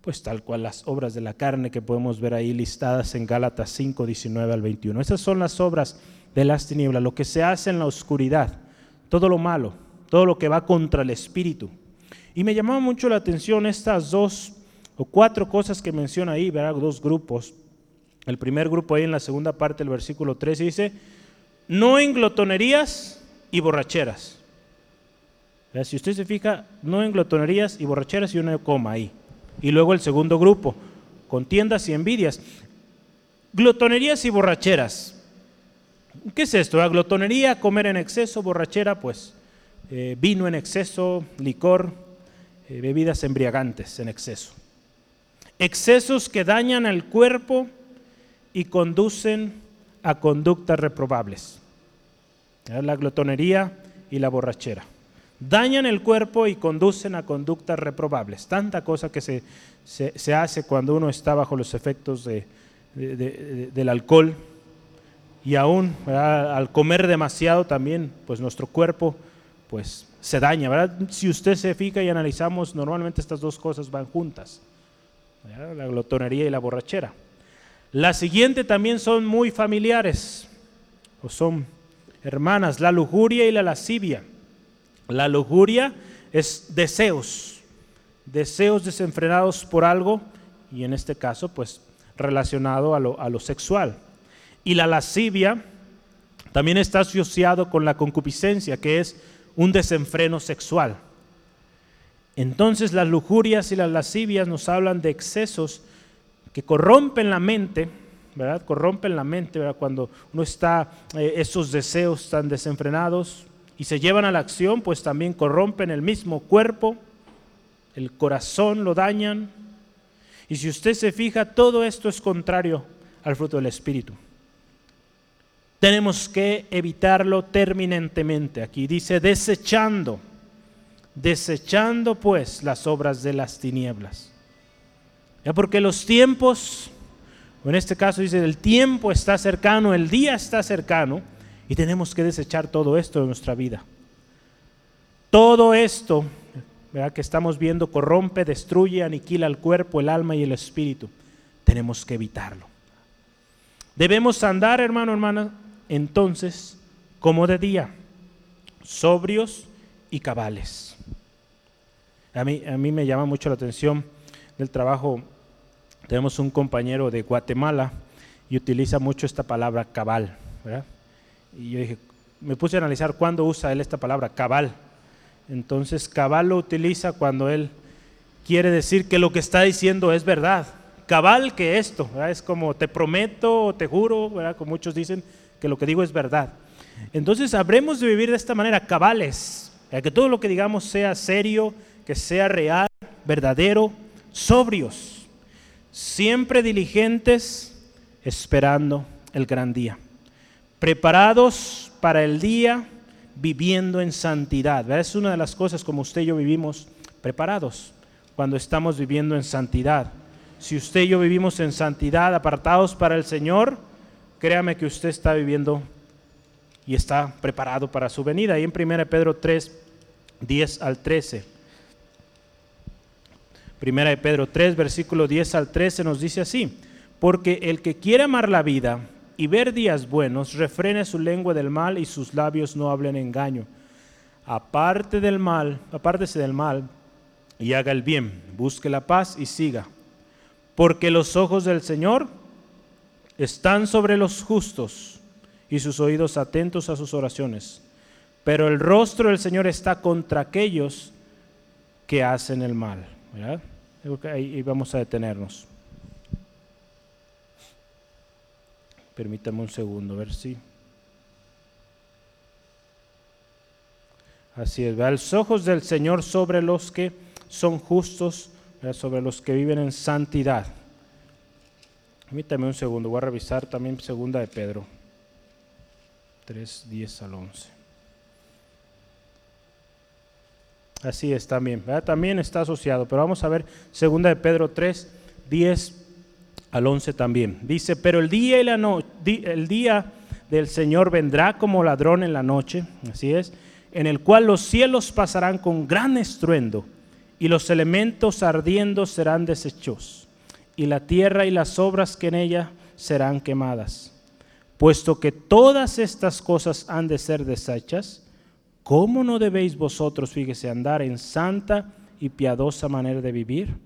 Pues tal cual las obras de la carne que podemos ver ahí listadas en Gálatas 5, 19 al 21. Esas son las obras de las tinieblas, lo que se hace en la oscuridad, todo lo malo, todo lo que va contra el espíritu. Y me llamaba mucho la atención estas dos o cuatro cosas que menciona ahí, ¿verdad? Dos grupos. El primer grupo ahí en la segunda parte del versículo 13 dice, no en glotonerías y borracheras si usted se fija, no en glotonerías y borracheras y una coma ahí. Y luego el segundo grupo, contiendas y envidias. Glotonerías y borracheras. ¿Qué es esto? La glotonería, comer en exceso, borrachera, pues eh, vino en exceso, licor, eh, bebidas embriagantes en exceso. Excesos que dañan el cuerpo y conducen a conductas reprobables. La glotonería y la borrachera dañan el cuerpo y conducen a conductas reprobables. Tanta cosa que se, se, hace cuando uno está bajo los efectos de, del alcohol y aún al comer demasiado también, pues nuestro cuerpo pues se daña. ¿verdad? Si usted se fija y analizamos, normalmente estas dos cosas van juntas, la glotonería y la borrachera. La siguiente también son muy familiares, o son hermanas, la lujuria y la lascivia. La lujuria es deseos, deseos desenfrenados por algo y en este caso pues relacionado a lo, a lo sexual. Y la lascivia también está asociado con la concupiscencia, que es un desenfreno sexual. Entonces las lujurias y las lascivias nos hablan de excesos que corrompen la mente, ¿verdad? Corrompen la mente, ¿verdad? Cuando uno está, eh, esos deseos tan desenfrenados, y se llevan a la acción, pues también corrompen el mismo cuerpo, el corazón lo dañan. Y si usted se fija, todo esto es contrario al fruto del Espíritu. Tenemos que evitarlo terminantemente. Aquí dice desechando, desechando pues las obras de las tinieblas. Ya porque los tiempos, o en este caso dice el tiempo está cercano, el día está cercano, y tenemos que desechar todo esto de nuestra vida. Todo esto que estamos viendo corrompe, destruye, aniquila el cuerpo, el alma y el espíritu. Tenemos que evitarlo. Debemos andar, hermano, hermana, entonces como de día, sobrios y cabales. A mí, a mí me llama mucho la atención del trabajo. Tenemos un compañero de Guatemala y utiliza mucho esta palabra cabal. Y yo dije, me puse a analizar cuándo usa él esta palabra, cabal. Entonces, cabal lo utiliza cuando él quiere decir que lo que está diciendo es verdad. Cabal que esto, es como te prometo o te juro, como muchos dicen, que lo que digo es verdad. Entonces, habremos de vivir de esta manera, cabales, que todo lo que digamos sea serio, que sea real, verdadero, sobrios, siempre diligentes, esperando el gran día preparados para el día, viviendo en santidad. Es una de las cosas como usted y yo vivimos preparados cuando estamos viviendo en santidad. Si usted y yo vivimos en santidad, apartados para el Señor, créame que usted está viviendo y está preparado para su venida. Ahí en 1 Pedro 3, 10 al 13. Primera de Pedro 3, versículo 10 al 13 nos dice así, porque el que quiere amar la vida y ver días buenos, refrene su lengua del mal y sus labios no hablen engaño. Aparte del mal, apártese del mal y haga el bien, busque la paz y siga. Porque los ojos del Señor están sobre los justos y sus oídos atentos a sus oraciones. Pero el rostro del Señor está contra aquellos que hacen el mal. Ahí vamos a detenernos. Permítame un segundo, a ver si. Así es, los ojos del Señor sobre los que son justos, sobre los que viven en santidad. Permítame un segundo, voy a revisar también segunda de Pedro, 3, 10 al 11. Así es también, también está asociado, pero vamos a ver segunda de Pedro 3, 10 al 11 también. Dice, pero el día, y la no, el día del Señor vendrá como ladrón en la noche, así es, en el cual los cielos pasarán con gran estruendo y los elementos ardiendo serán deshechos y la tierra y las obras que en ella serán quemadas. Puesto que todas estas cosas han de ser deshechas, ¿cómo no debéis vosotros, fíjese, andar en santa y piadosa manera de vivir,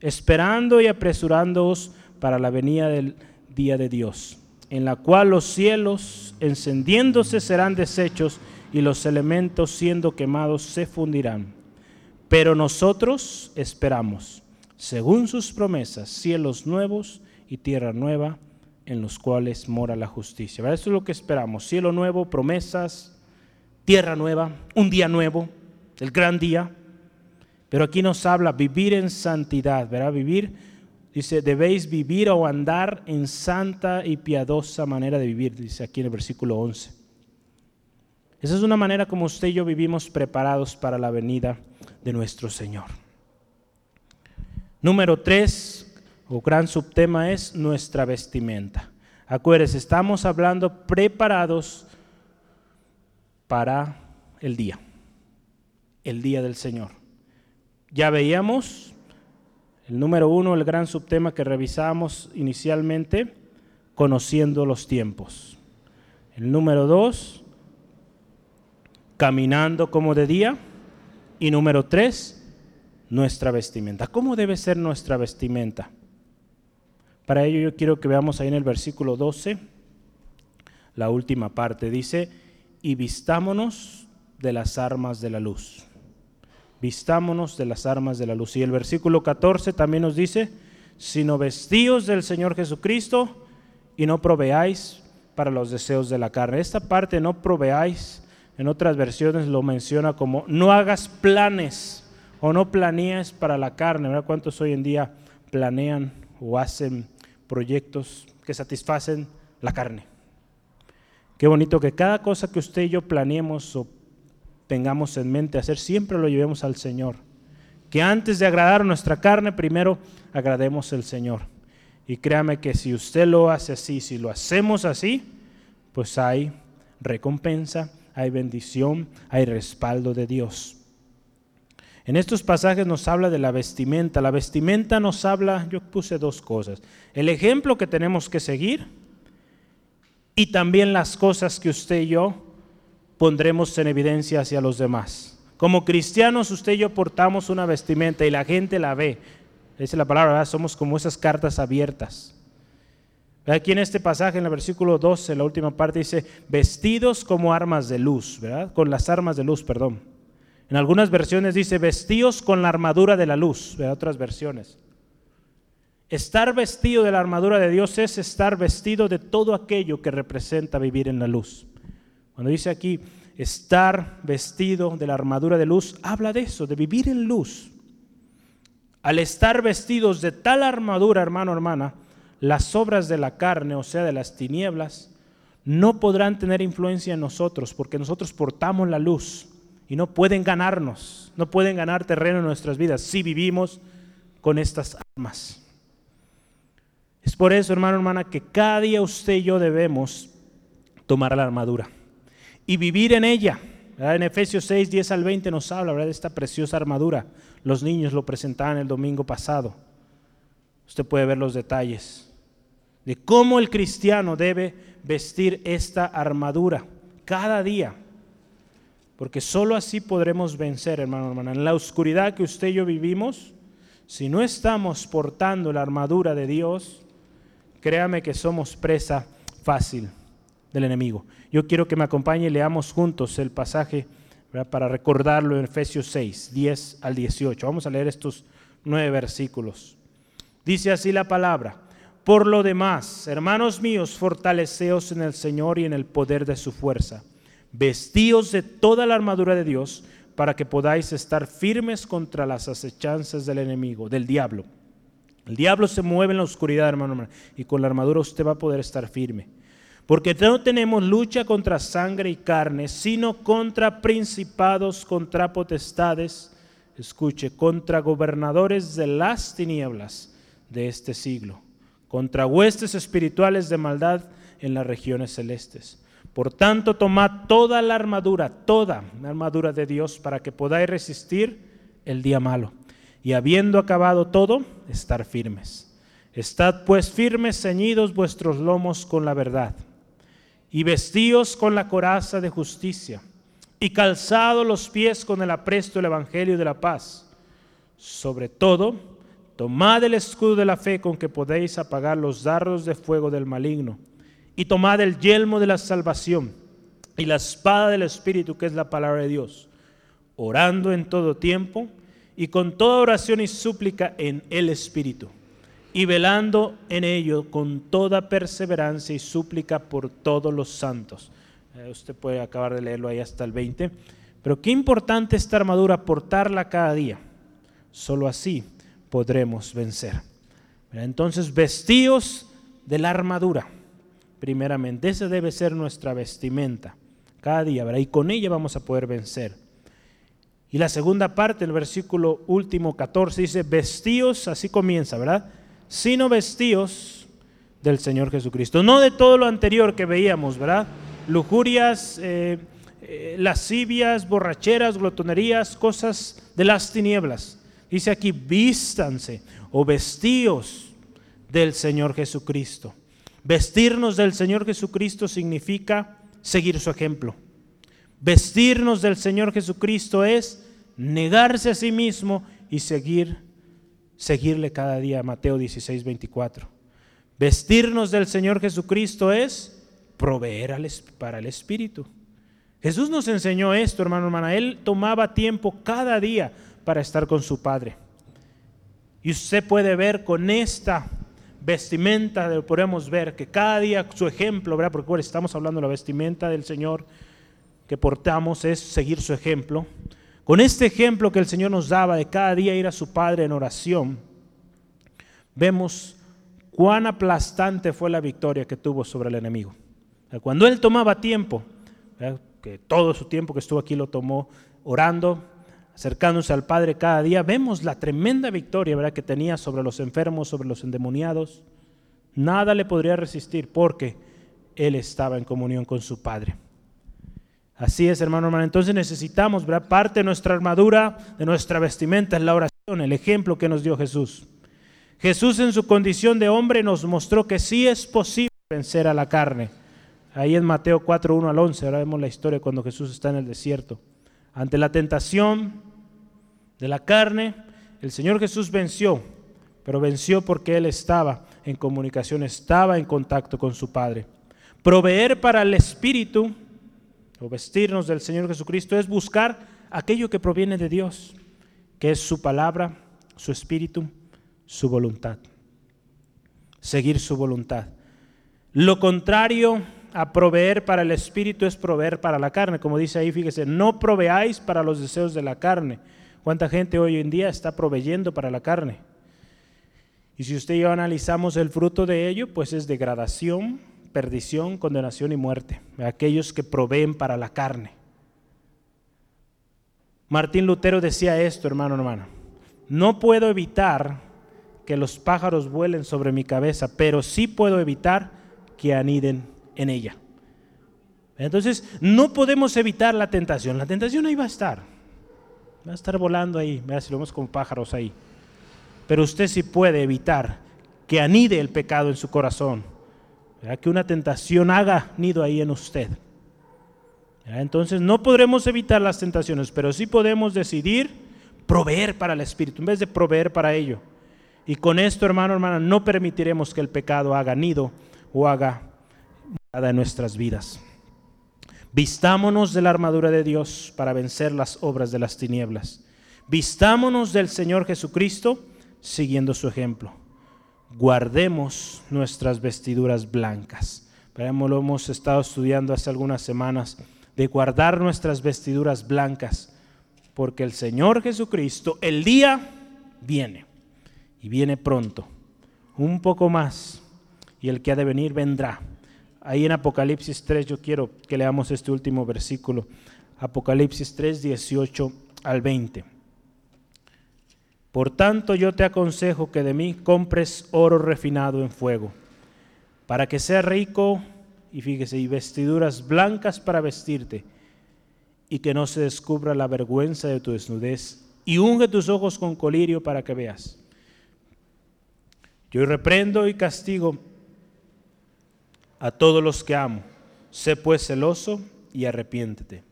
esperando y apresurándoos para la venida del día de Dios, en la cual los cielos encendiéndose serán deshechos y los elementos siendo quemados se fundirán. Pero nosotros esperamos, según sus promesas, cielos nuevos y tierra nueva en los cuales mora la justicia. Eso es lo que esperamos, cielo nuevo, promesas, tierra nueva, un día nuevo, el gran día. Pero aquí nos habla vivir en santidad, ¿verdad? Vivir Dice, debéis vivir o andar en santa y piadosa manera de vivir, dice aquí en el versículo 11. Esa es una manera como usted y yo vivimos preparados para la venida de nuestro Señor. Número 3, o gran subtema es nuestra vestimenta. Acuérdense, estamos hablando preparados para el día, el día del Señor. Ya veíamos el número uno, el gran subtema que revisamos inicialmente, conociendo los tiempos. El número dos, caminando como de día. Y número tres, nuestra vestimenta. ¿Cómo debe ser nuestra vestimenta? Para ello yo quiero que veamos ahí en el versículo 12, la última parte. Dice, y vistámonos de las armas de la luz vistámonos de las armas de la luz. Y el versículo 14 también nos dice, sino vestíos del Señor Jesucristo y no proveáis para los deseos de la carne. Esta parte no proveáis, en otras versiones lo menciona como no hagas planes o no planees para la carne. ¿Verdad? ¿Cuántos hoy en día planean o hacen proyectos que satisfacen la carne? Qué bonito que cada cosa que usted y yo planeemos o tengamos en mente hacer, siempre lo llevemos al Señor. Que antes de agradar nuestra carne, primero agrademos al Señor. Y créame que si usted lo hace así, si lo hacemos así, pues hay recompensa, hay bendición, hay respaldo de Dios. En estos pasajes nos habla de la vestimenta. La vestimenta nos habla, yo puse dos cosas. El ejemplo que tenemos que seguir y también las cosas que usted y yo pondremos en evidencia hacia los demás. Como cristianos, usted y yo portamos una vestimenta y la gente la ve. Es la palabra, somos como esas cartas abiertas. Aquí en este pasaje, en el versículo 12, la última parte dice, vestidos como armas de luz, ¿verdad? Con las armas de luz, perdón. En algunas versiones dice, vestidos con la armadura de la luz, ¿verdad? Otras versiones. Estar vestido de la armadura de Dios es estar vestido de todo aquello que representa vivir en la luz. Cuando dice aquí estar vestido de la armadura de luz, habla de eso, de vivir en luz. Al estar vestidos de tal armadura, hermano, hermana, las obras de la carne, o sea, de las tinieblas, no podrán tener influencia en nosotros, porque nosotros portamos la luz y no pueden ganarnos, no pueden ganar terreno en nuestras vidas si vivimos con estas armas. Es por eso, hermano, hermana, que cada día usted y yo debemos tomar la armadura y vivir en ella. En Efesios 6, 10 al 20 nos habla de esta preciosa armadura. Los niños lo presentaban el domingo pasado. Usted puede ver los detalles. de cómo el cristiano debe vestir esta armadura cada día. Porque sólo así podremos vencer, hermano, hermana. En la oscuridad que usted y yo vivimos, si no estamos portando la armadura de Dios, créame que somos presa fácil del enemigo. Yo quiero que me acompañe y leamos juntos el pasaje para recordarlo en Efesios 6, 10 al 18. Vamos a leer estos nueve versículos. Dice así la palabra. Por lo demás, hermanos míos, fortaleceos en el Señor y en el poder de su fuerza. Vestíos de toda la armadura de Dios para que podáis estar firmes contra las acechanzas del enemigo, del diablo. El diablo se mueve en la oscuridad, hermano, y con la armadura usted va a poder estar firme. Porque no tenemos lucha contra sangre y carne, sino contra principados, contra potestades, escuche, contra gobernadores de las tinieblas de este siglo, contra huestes espirituales de maldad en las regiones celestes. Por tanto, tomad toda la armadura, toda la armadura de Dios para que podáis resistir el día malo. Y habiendo acabado todo, estar firmes. Estad pues firmes, ceñidos vuestros lomos con la verdad y vestíos con la coraza de justicia, y calzado los pies con el apresto del Evangelio de la paz. Sobre todo, tomad el escudo de la fe con que podéis apagar los dardos de fuego del maligno, y tomad el yelmo de la salvación y la espada del Espíritu, que es la palabra de Dios, orando en todo tiempo y con toda oración y súplica en el Espíritu y velando en ello con toda perseverancia y súplica por todos los santos. Eh, usted puede acabar de leerlo ahí hasta el 20. Pero qué importante esta armadura, portarla cada día. Solo así podremos vencer. Entonces, vestíos de la armadura. Primeramente, esa debe ser nuestra vestimenta cada día, ¿verdad? Y con ella vamos a poder vencer. Y la segunda parte, el versículo último 14, dice, vestíos, así comienza, ¿verdad? sino vestidos del Señor Jesucristo. No de todo lo anterior que veíamos, ¿verdad? Lujurias, eh, eh, lascivias, borracheras, glotonerías, cosas de las tinieblas. Dice aquí, vístanse o vestíos del Señor Jesucristo. Vestirnos del Señor Jesucristo significa seguir su ejemplo. Vestirnos del Señor Jesucristo es negarse a sí mismo y seguir seguirle cada día, Mateo 16, 24. Vestirnos del Señor Jesucristo es proveer para el Espíritu. Jesús nos enseñó esto, hermano, hermana. Él tomaba tiempo cada día para estar con su Padre. Y usted puede ver con esta vestimenta, podemos ver que cada día su ejemplo, ¿verdad? Porque estamos hablando de la vestimenta del Señor que portamos es seguir su ejemplo. Con este ejemplo que el Señor nos daba de cada día ir a su Padre en oración, vemos cuán aplastante fue la victoria que tuvo sobre el enemigo. Cuando Él tomaba tiempo, que todo su tiempo que estuvo aquí lo tomó orando, acercándose al Padre cada día, vemos la tremenda victoria ¿verdad? que tenía sobre los enfermos, sobre los endemoniados. Nada le podría resistir porque Él estaba en comunión con su Padre. Así es, hermano, hermano. Entonces necesitamos, ¿verdad? Parte de nuestra armadura, de nuestra vestimenta, es la oración, el ejemplo que nos dio Jesús. Jesús en su condición de hombre nos mostró que sí es posible vencer a la carne. Ahí en Mateo 4, 1 al 11, ahora vemos la historia cuando Jesús está en el desierto. Ante la tentación de la carne, el Señor Jesús venció, pero venció porque Él estaba en comunicación, estaba en contacto con su Padre. Proveer para el Espíritu o vestirnos del Señor Jesucristo es buscar aquello que proviene de Dios, que es su palabra, su espíritu, su voluntad. Seguir su voluntad. Lo contrario a proveer para el espíritu es proveer para la carne. Como dice ahí, fíjese, no proveáis para los deseos de la carne. ¿Cuánta gente hoy en día está proveyendo para la carne? Y si usted y yo analizamos el fruto de ello, pues es degradación, perdición, condenación y muerte, aquellos que proveen para la carne. Martín Lutero decía esto, hermano, hermano, no puedo evitar que los pájaros vuelen sobre mi cabeza, pero sí puedo evitar que aniden en ella. Entonces, no podemos evitar la tentación. La tentación ahí va a estar. Va a estar volando ahí. Vea si lo vemos como pájaros ahí. Pero usted sí puede evitar que anide el pecado en su corazón que una tentación haga nido ahí en usted. Entonces no podremos evitar las tentaciones, pero sí podemos decidir proveer para el Espíritu en vez de proveer para ello. Y con esto, hermano, hermana, no permitiremos que el pecado haga nido o haga nada en nuestras vidas. Vistámonos de la armadura de Dios para vencer las obras de las tinieblas. Vistámonos del Señor Jesucristo siguiendo su ejemplo. Guardemos nuestras vestiduras blancas. Lo hemos estado estudiando hace algunas semanas de guardar nuestras vestiduras blancas, porque el Señor Jesucristo, el día viene y viene pronto, un poco más, y el que ha de venir vendrá ahí en Apocalipsis 3, yo quiero que leamos este último versículo. Apocalipsis 3, 18 al 20. Por tanto yo te aconsejo que de mí compres oro refinado en fuego, para que sea rico, y fíjese, y vestiduras blancas para vestirte, y que no se descubra la vergüenza de tu desnudez, y unge tus ojos con colirio para que veas. Yo reprendo y castigo a todos los que amo. Sé pues celoso y arrepiéntete.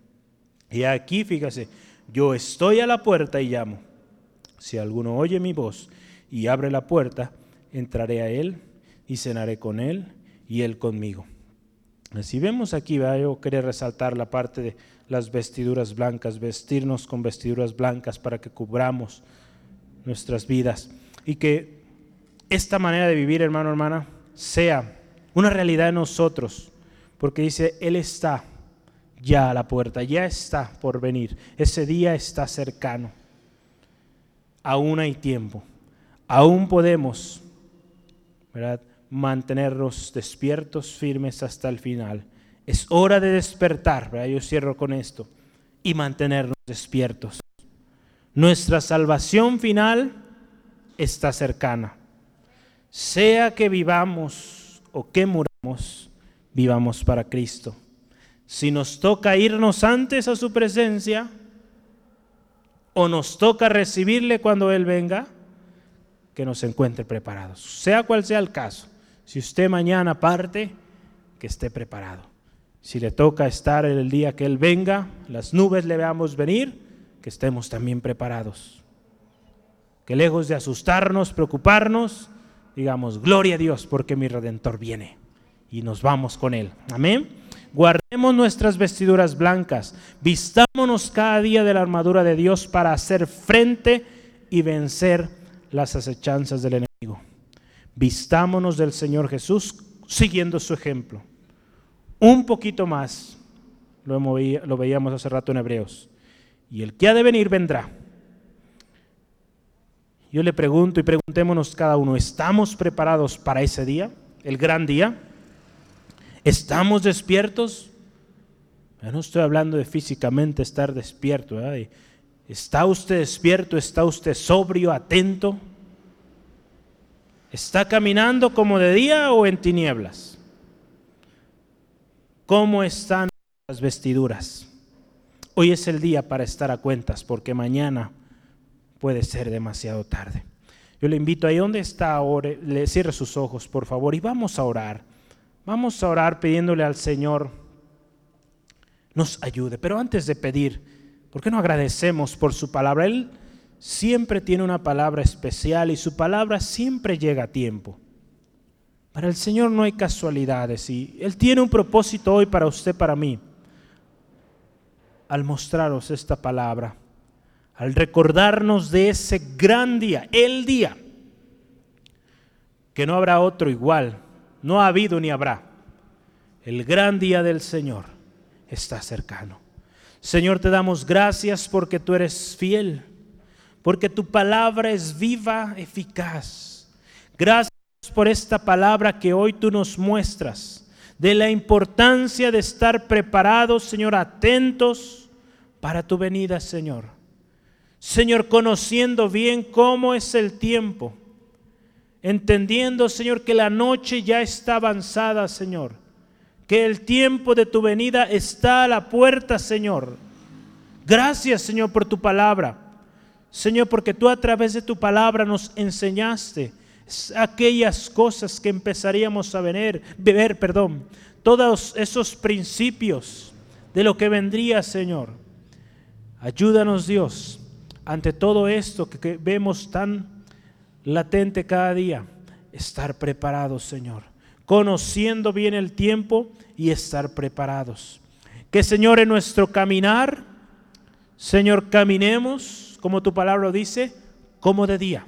Y aquí, fíjese, yo estoy a la puerta y llamo. Si alguno oye mi voz y abre la puerta, entraré a él y cenaré con él y él conmigo. Si vemos aquí, yo quería resaltar la parte de las vestiduras blancas, vestirnos con vestiduras blancas para que cubramos nuestras vidas y que esta manera de vivir, hermano, hermana, sea una realidad en nosotros, porque dice, Él está ya a la puerta, ya está por venir, ese día está cercano, aún hay tiempo, aún podemos ¿verdad? mantenernos despiertos, firmes hasta el final. Es hora de despertar, yo cierro con esto, y mantenernos despiertos. Nuestra salvación final está cercana. Sea que vivamos o que muramos, vivamos para Cristo. Si nos toca irnos antes a su presencia o nos toca recibirle cuando Él venga, que nos encuentre preparados. Sea cual sea el caso, si usted mañana parte, que esté preparado. Si le toca estar el día que Él venga, las nubes le veamos venir, que estemos también preparados. Que lejos de asustarnos, preocuparnos, digamos, gloria a Dios porque mi redentor viene y nos vamos con él. Amén. Guardemos nuestras vestiduras blancas, vistámonos cada día de la armadura de Dios para hacer frente y vencer las acechanzas del enemigo. Vistámonos del Señor Jesús siguiendo su ejemplo. Un poquito más, lo, lo veíamos hace rato en Hebreos. Y el que ha de venir vendrá yo le pregunto y preguntémonos cada uno, ¿estamos preparados para ese día, el gran día? ¿Estamos despiertos? No estoy hablando de físicamente estar despierto. ¿Está usted despierto? ¿Está usted sobrio, atento? ¿Está caminando como de día o en tinieblas? ¿Cómo están las vestiduras? Hoy es el día para estar a cuentas porque mañana puede ser demasiado tarde. Yo le invito ahí donde está ahora, le cierre sus ojos, por favor, y vamos a orar. Vamos a orar pidiéndole al Señor nos ayude. Pero antes de pedir, ¿por qué no agradecemos por su palabra? Él siempre tiene una palabra especial y su palabra siempre llega a tiempo. Para el Señor no hay casualidades y Él tiene un propósito hoy para usted, para mí, al mostraros esta palabra al recordarnos de ese gran día, el día, que no habrá otro igual, no ha habido ni habrá. El gran día del Señor está cercano. Señor, te damos gracias porque tú eres fiel, porque tu palabra es viva, eficaz. Gracias por esta palabra que hoy tú nos muestras, de la importancia de estar preparados, Señor, atentos para tu venida, Señor. Señor, conociendo bien cómo es el tiempo, entendiendo, Señor, que la noche ya está avanzada, Señor, que el tiempo de tu venida está a la puerta, Señor. Gracias, Señor, por tu palabra. Señor, porque tú a través de tu palabra nos enseñaste aquellas cosas que empezaríamos a ver, beber, perdón, todos esos principios de lo que vendría, Señor. Ayúdanos, Dios, ante todo esto que vemos tan latente cada día, estar preparados, Señor, conociendo bien el tiempo y estar preparados. Que, Señor, en nuestro caminar, Señor, caminemos, como tu palabra dice, como de día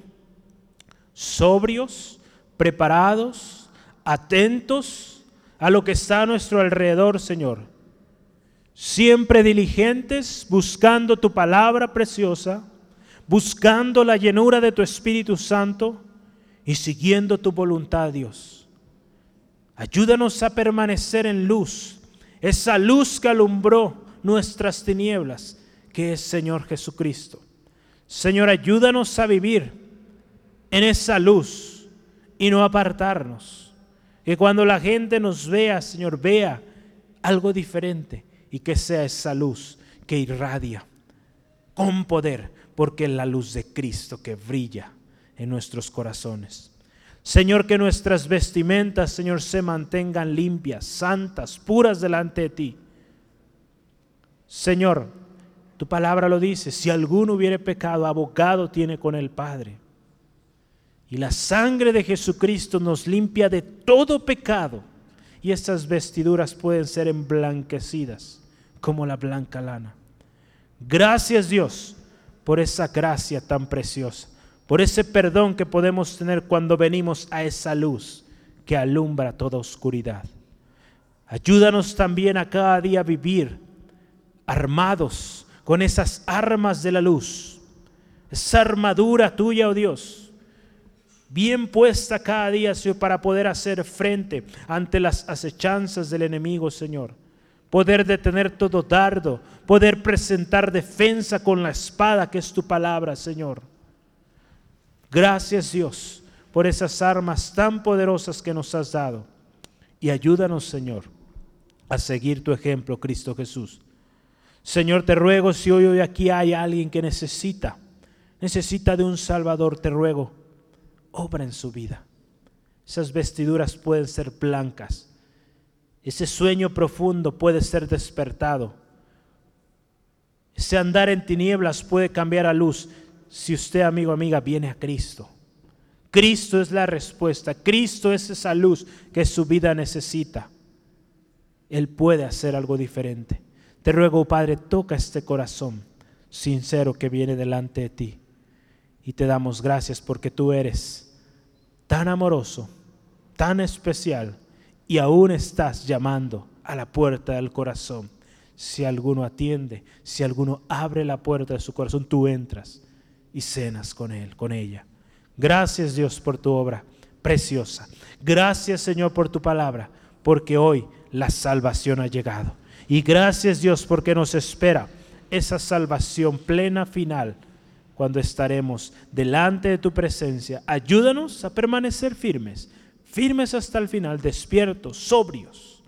sobrios, preparados, atentos a lo que está a nuestro alrededor, Señor. Siempre diligentes, buscando tu palabra preciosa, buscando la llenura de tu Espíritu Santo y siguiendo tu voluntad, Dios. Ayúdanos a permanecer en luz, esa luz que alumbró nuestras tinieblas, que es Señor Jesucristo. Señor, ayúdanos a vivir en esa luz y no apartarnos. Que cuando la gente nos vea, Señor, vea algo diferente y que sea esa luz que irradia con poder, porque es la luz de Cristo que brilla en nuestros corazones. Señor, que nuestras vestimentas, Señor, se mantengan limpias, santas, puras delante de ti. Señor, tu palabra lo dice, si alguno hubiere pecado, abogado tiene con el Padre. Y la sangre de Jesucristo nos limpia de todo pecado. Y estas vestiduras pueden ser emblanquecidas como la blanca lana. Gracias Dios por esa gracia tan preciosa, por ese perdón que podemos tener cuando venimos a esa luz que alumbra toda oscuridad. Ayúdanos también a cada día vivir armados con esas armas de la luz, esa armadura tuya, oh Dios bien puesta cada día, para poder hacer frente ante las acechanzas del enemigo, Señor. Poder detener todo dardo, poder presentar defensa con la espada que es tu palabra, Señor. Gracias, Dios, por esas armas tan poderosas que nos has dado. Y ayúdanos, Señor, a seguir tu ejemplo, Cristo Jesús. Señor, te ruego si hoy, hoy aquí hay alguien que necesita, necesita de un Salvador, te ruego obra en su vida. Esas vestiduras pueden ser blancas. Ese sueño profundo puede ser despertado. Ese andar en tinieblas puede cambiar a luz si usted, amigo, amiga, viene a Cristo. Cristo es la respuesta. Cristo es esa luz que su vida necesita. Él puede hacer algo diferente. Te ruego, Padre, toca este corazón sincero que viene delante de ti. Y te damos gracias porque tú eres tan amoroso, tan especial, y aún estás llamando a la puerta del corazón. Si alguno atiende, si alguno abre la puerta de su corazón, tú entras y cenas con él, con ella. Gracias Dios por tu obra preciosa. Gracias Señor por tu palabra, porque hoy la salvación ha llegado. Y gracias Dios porque nos espera esa salvación plena final cuando estaremos delante de tu presencia. Ayúdanos a permanecer firmes, firmes hasta el final, despiertos, sobrios.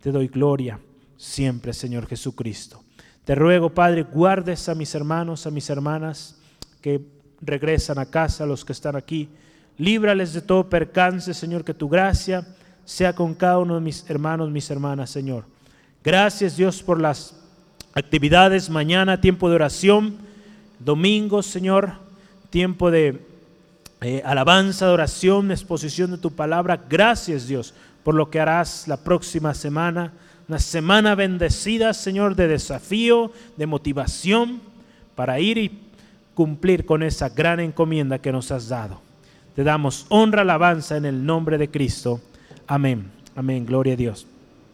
Te doy gloria siempre, Señor Jesucristo. Te ruego, Padre, guardes a mis hermanos, a mis hermanas que regresan a casa, los que están aquí. Líbrales de todo percance, Señor, que tu gracia sea con cada uno de mis hermanos, mis hermanas, Señor. Gracias, Dios, por las actividades mañana, tiempo de oración domingo, Señor, tiempo de eh, alabanza, de oración, exposición de tu palabra. Gracias, Dios, por lo que harás la próxima semana. Una semana bendecida, Señor, de desafío, de motivación para ir y cumplir con esa gran encomienda que nos has dado. Te damos honra, alabanza en el nombre de Cristo. Amén. Amén. Gloria a Dios.